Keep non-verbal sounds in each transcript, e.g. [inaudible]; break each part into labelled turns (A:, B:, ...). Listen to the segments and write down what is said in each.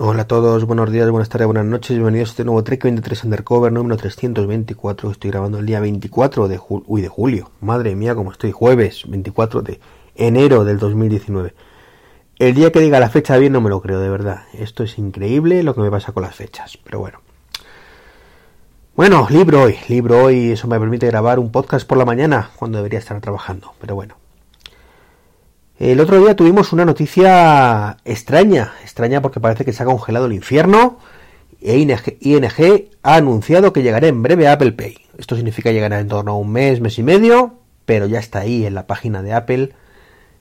A: Hola a todos, buenos días, buenas tardes, buenas noches, bienvenidos a este nuevo Trek 23 Undercover número 324. Estoy grabando el día 24 de, ju Uy, de julio. Madre mía, como estoy, jueves 24 de enero del 2019. El día que diga la fecha bien no me lo creo, de verdad. Esto es increíble lo que me pasa con las fechas, pero bueno. Bueno, libro hoy, libro hoy, eso me permite grabar un podcast por la mañana cuando debería estar trabajando, pero bueno. El otro día tuvimos una noticia extraña, extraña porque parece que se ha congelado el infierno e ING, ha anunciado que llegará en breve a Apple Pay. Esto significa llegará en torno a un mes, mes y medio, pero ya está ahí en la página de Apple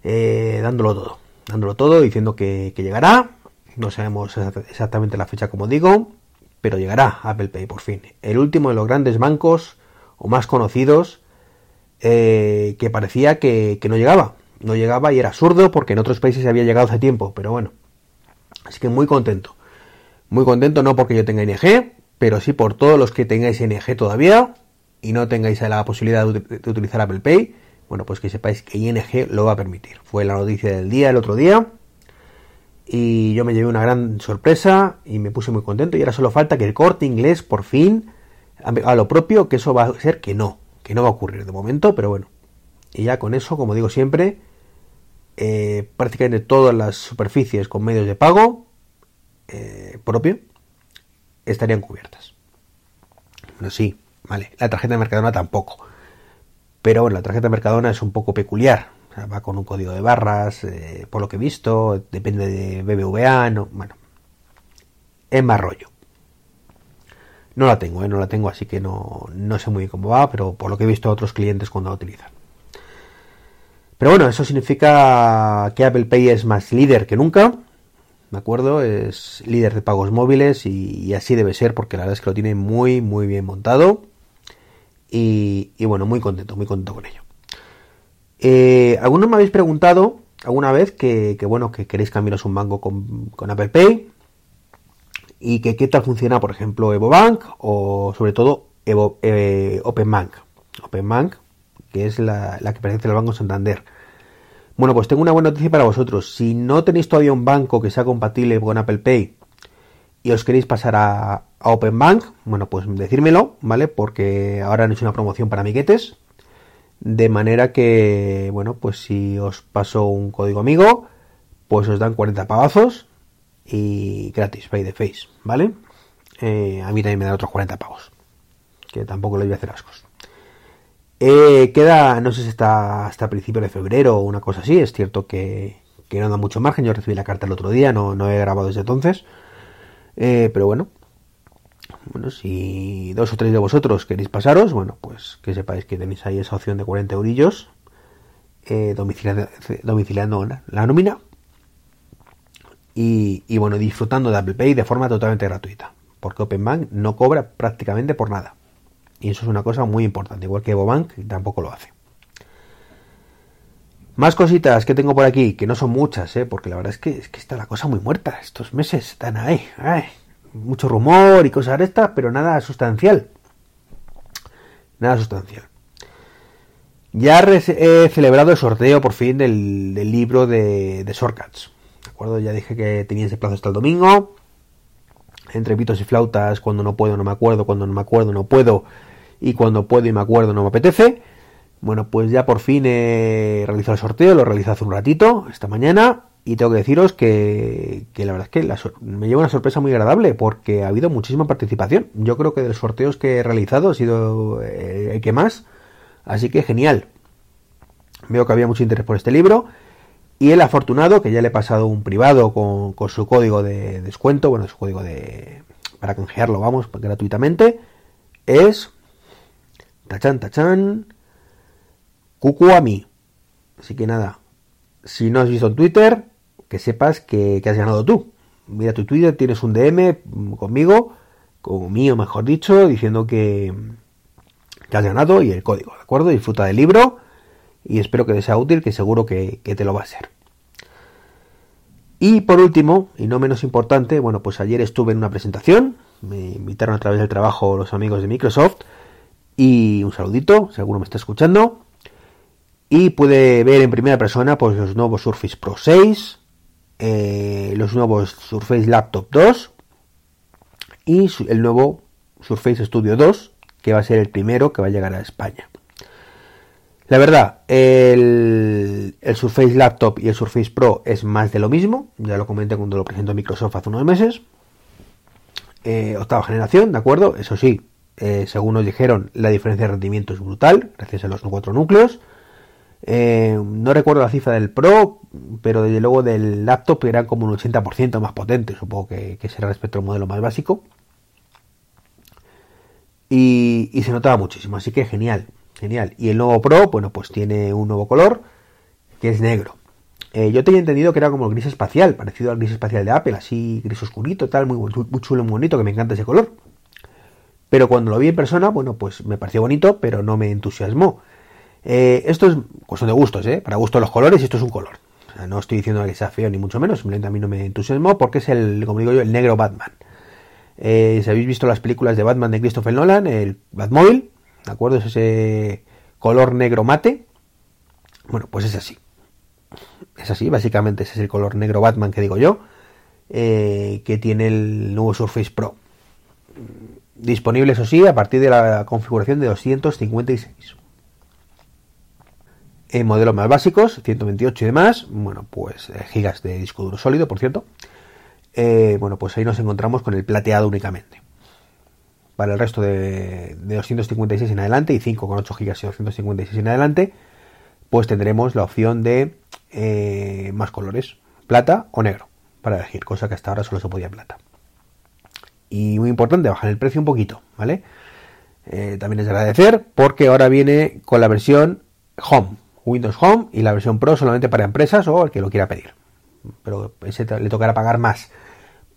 A: eh, dándolo todo, dándolo todo, diciendo que, llegará. No sabemos exactamente la fecha como digo, pero llegará Apple Pay por fin. El último de los grandes bancos o más conocidos eh, que parecía que no llegaba no llegaba y era absurdo porque en otros países había llegado hace tiempo, pero bueno. Así que muy contento. Muy contento no porque yo tenga ING, pero sí por todos los que tengáis ING todavía y no tengáis la posibilidad de utilizar Apple Pay. Bueno, pues que sepáis que ING lo va a permitir. Fue la noticia del día el otro día. Y yo me llevé una gran sorpresa y me puse muy contento. Y ahora solo falta que el corte inglés por fin a lo propio, que eso va a ser que no, que no va a ocurrir de momento, pero bueno. Y ya con eso, como digo siempre, eh, prácticamente todas las superficies con medios de pago eh, propio estarían cubiertas. Bueno, sí, vale. La tarjeta de Mercadona tampoco. Pero bueno, la tarjeta de Mercadona es un poco peculiar. va con un código de barras, eh, por lo que he visto, depende de BBVA, no, bueno. Es más rollo. No la tengo, no la tengo, así que no, no sé muy bien cómo va, pero por lo que he visto a otros clientes cuando la utilizan. Pero bueno, eso significa que Apple Pay es más líder que nunca, ¿de acuerdo? Es líder de pagos móviles y, así debe ser porque la verdad es que lo tiene muy, muy bien montado. Y, bueno, muy contento, muy contento con ello. Eh, algunos me habéis preguntado alguna vez que, bueno, que queréis cambiaros un banco con, Apple Pay y que qué tal funciona, por ejemplo, EvoBank o sobre todo Evo, eh, OpenBank. OpenBank es la, que pertenece al Banco Santander. Bueno, pues tengo una buena noticia para vosotros. Si no tenéis todavía un banco que sea compatible con Apple Pay y os queréis pasar a, a Open Bank, bueno, pues decírmelo, ¿vale? Porque ahora han hecho una promoción para amiguetes. De manera que, bueno, pues si os paso un código amigo, pues os dan 40 pavazos y gratis, pay de face, ¿vale? Eh, a mí también me dan otros 40 pavos. Que tampoco le voy a hacer ascos. Eh, queda, no sé si está hasta principios de febrero o una cosa así. Es cierto que, que, no da mucho margen. Yo recibí la carta el otro día, no, no he grabado desde entonces. Eh, pero bueno, bueno, si dos o tres de vosotros queréis pasaros, bueno, pues que sepáis que tenéis ahí esa opción de 40 eurillos eh, domiciliando, domiciliando la nómina. Y, y, bueno, disfrutando de Apple Pay de forma totalmente gratuita. Porque Open Bank no cobra prácticamente por nada. Y eso es una cosa muy importante, igual que Bobank tampoco lo hace. Más cositas que tengo por aquí, que no son muchas, ¿eh? porque la verdad es que, es que está la cosa muy muerta. Estos meses están ahí. mucho rumor y cosas de estas, pero nada sustancial. Nada sustancial. Ya he celebrado el sorteo por fin del, libro de, de Shortcuts. ¿De acuerdo? Ya dije que tenía ese plazo hasta el domingo. Entre pitos y flautas, cuando no puedo, no me acuerdo, cuando no me acuerdo, no puedo y cuando puedo y me acuerdo no me apetece. Bueno, pues ya por fin he realizado el sorteo, lo he realizado hace un ratito, esta mañana, y tengo que deciros que, la verdad es que me lleva una sorpresa muy agradable porque ha habido muchísima participación. Yo creo que de los sorteos que he realizado ha sido eh, el que más, así que genial. Veo que había mucho interés por este libro. Y el afortunado, que ya le he pasado un privado con, con su código de descuento, bueno, su código de... para canjearlo, vamos, gratuitamente, es Tachan, tachan. mí Así que nada, si no has visto en Twitter, que sepas que, has ganado tú. Mira tu Twitter, tienes un DM conmigo, mío mejor dicho, diciendo que, que has ganado y el código, ¿de acuerdo? Disfruta del libro y espero que te sea útil, que seguro que, que te lo va a ser. Y por último, y no menos importante, bueno, pues ayer estuve en una presentación, me invitaron a través del trabajo los amigos de Microsoft, y un saludito, si alguno me está escuchando. Y puede ver en primera persona pues, los nuevos Surface Pro 6, eh, los nuevos Surface Laptop 2 y el nuevo Surface Studio 2, que va a ser el primero que va a llegar a España. La verdad, el, Surface Laptop y el Surface Pro es más de lo mismo, ya lo comenté cuando lo presentó Microsoft hace unos meses. Eh, octava generación, ¿de acuerdo? Eso sí, eh, según nos dijeron, la diferencia de rendimiento es brutal, gracias a los cuatro núcleos. Eh, no recuerdo la cifra del Pro, pero desde luego del laptop era como un 80% más potente, supongo que, será respecto al modelo más básico. Y, y, se notaba muchísimo, así que genial. Genial. Y el nuevo Pro, bueno, pues tiene un nuevo color, que es negro. Eh, yo tenía entendido que era como el gris espacial, parecido al gris espacial de Apple, así gris oscurito, tal, muy, muy chulo, muy bonito, que me encanta ese color. Pero cuando lo vi en persona, bueno, pues me pareció bonito, pero no me entusiasmó. Eh, esto es cuestión de gustos, ¿eh? Para gusto los colores, esto es un color. no estoy diciendo que sea feo, ni mucho menos, simplemente a mí no me entusiasmó porque es el, como digo yo, el negro Batman. Eh, si habéis visto las películas de Batman de Christopher Nolan, el Batmobile, ¿de acuerdo? Es ese color negro mate. Bueno, pues es así. Es así, básicamente ese es el color negro Batman que digo yo, eh, que tiene el nuevo Surface Pro. Disponible, eso sí, a partir de la configuración de 256. En modelos más básicos, 128 y demás, bueno, pues eh, gigas de disco duro sólido, por cierto. Eh, bueno, pues ahí nos encontramos con el plateado únicamente para el resto de, 256 en adelante y 5,8 GB de 256 en adelante, pues tendremos la opción de eh, más colores, plata o negro, para elegir, cosa que hasta ahora solo se podía plata. Y muy importante, bajar el precio un poquito, ¿vale? Eh, también es agradecer porque ahora viene con la versión Home, Windows Home y la versión Pro solamente para empresas o el que lo quiera pedir. Pero ese le tocará pagar más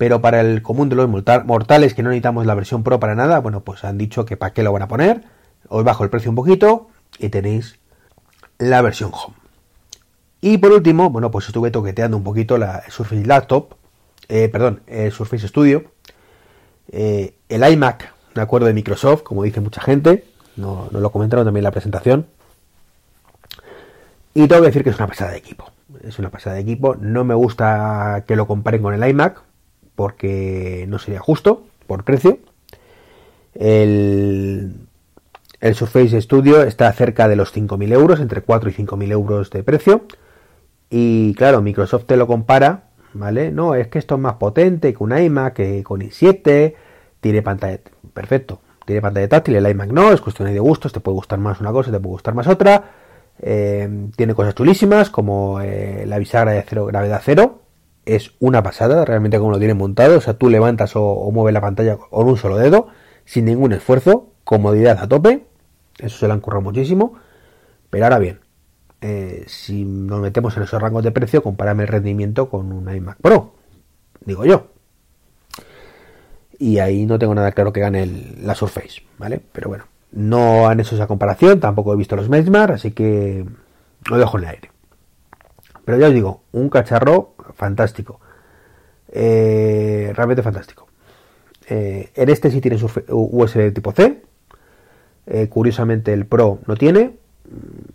A: pero para el común de los mortales que no necesitamos la versión Pro para nada, bueno, pues han dicho que para qué lo van a poner. Os bajo el precio un poquito y tenéis la versión Home. Y por último, bueno, pues estuve toqueteando un poquito la Surface Laptop, eh, perdón, el Surface Studio, eh, el iMac, de acuerdo de Microsoft, como dice mucha gente, no lo comentaron también en la presentación. Y tengo que decir que es una pasada de equipo. Es una pasada de equipo. No me gusta que lo comparen con el iMac, porque no sería justo por precio. El, el Surface Studio está cerca de los 5.000 euros, entre 4 y 5.000 euros de precio. Y claro, Microsoft te lo compara, ¿vale? No, es que esto es más potente que un iMac, que con i7, tiene pantalla, perfecto, tiene pantalla táctil, el iMac no, es cuestión de gustos, te puede gustar más una cosa, te puede gustar más otra. Eh, tiene cosas chulísimas como eh, la bisagra de cero, gravedad cero, es una pasada, realmente como lo tienen montado. O sea, tú levantas o, mueves la pantalla con un solo dedo, sin ningún esfuerzo, comodidad a tope. Eso se lo han currado muchísimo. Pero ahora bien, eh, si nos metemos en esos rangos de precio, compárame el rendimiento con un iMac Pro, digo yo. Y ahí no tengo nada claro que gane la Surface, ¿vale? Pero bueno, no han hecho esa comparación, tampoco he visto los benchmarks, así que lo dejo en el aire. Pero ya os digo, un cacharro fantástico. Eh, realmente fantástico. Eh, en este sí tiene USB tipo C. Eh, curiosamente el Pro no tiene.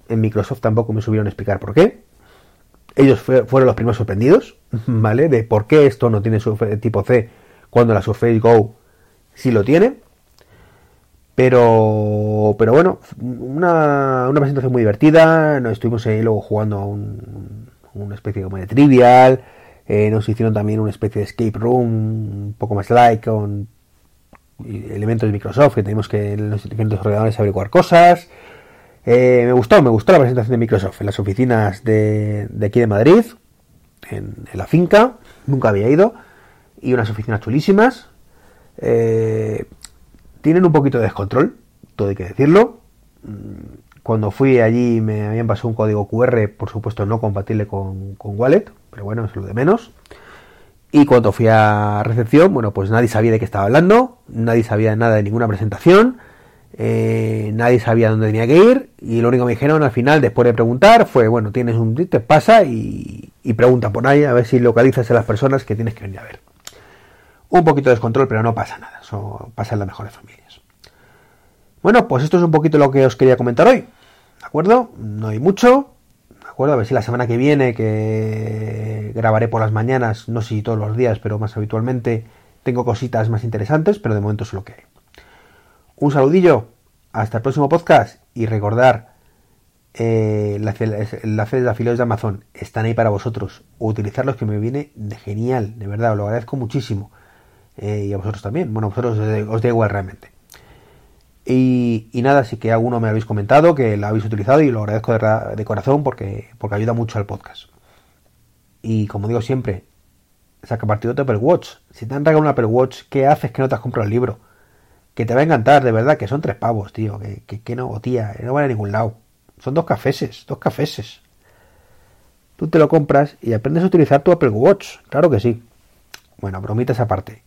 A: En Microsoft tampoco me subieron a explicar por qué. Ellos fueron los primeros sorprendidos, [laughs] ¿vale? De por qué esto no tiene USB tipo C cuando la Surface Go sí lo tiene. Pero, pero bueno, una, una presentación muy divertida. Nos estuvimos ahí luego jugando a un, una especie como de trivial. Eh, nos hicieron también una especie de escape room, un poco más like, con elementos de Microsoft, que tenemos que en los diferentes ordenadores averiguar cosas. Eh, me gustó, me gustó la presentación de Microsoft en las oficinas de, aquí de Madrid, en, la finca, nunca había ido, y unas oficinas chulísimas. Eh, tienen un poquito de descontrol, todo hay que decirlo. Cuando fui allí me habían pasado un código QR, por supuesto no compatible con, Wallet, pero bueno, es lo de menos. Y cuando fui a recepción, bueno, pues nadie sabía de qué estaba hablando, nadie sabía nada de ninguna presentación, eh, nadie sabía dónde tenía que ir, y lo único que me dijeron al final, después de preguntar, fue, bueno, tienes un te pasa y, pregunta por ahí a ver si localizas a las personas que tienes que venir a ver. Un poquito de descontrol, pero no pasa nada, eso pasa en las mejores familias. Bueno, pues esto es un poquito lo que os quería comentar hoy. ¿De acuerdo? No hay mucho. ¿De acuerdo? A ver si la semana que viene, que grabaré por las mañanas, no sé si todos los días, pero más habitualmente, tengo cositas más interesantes, pero de momento es lo que hay. Un saludillo, hasta el próximo podcast y recordar, eh, enlaces de afiliados de Amazon están ahí para vosotros. Utilizarlos que me viene de genial, de verdad, os lo agradezco muchísimo. Eh, y a vosotros también. Bueno, a vosotros os da igual realmente. Y, nada, sí que alguno me habéis comentado que la habéis utilizado y lo agradezco de, corazón porque, porque ayuda mucho al podcast. Y como digo siempre, saca partido de Apple Watch. Si te han regalado un Apple Watch, ¿qué haces que no te has comprado el libro? Que te va a encantar, de verdad, que son tres pavos, tío. Que, que, no, tía, no van a ningún lado. Son dos cafeses, dos cafeses. Tú te lo compras y aprendes a utilizar tu Apple Watch. Claro que sí. Bueno, bromitas aparte.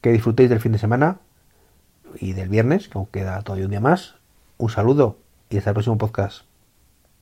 A: Que disfrutéis del fin de semana y del viernes, que aún queda todavía un día más. Un saludo y hasta el próximo podcast.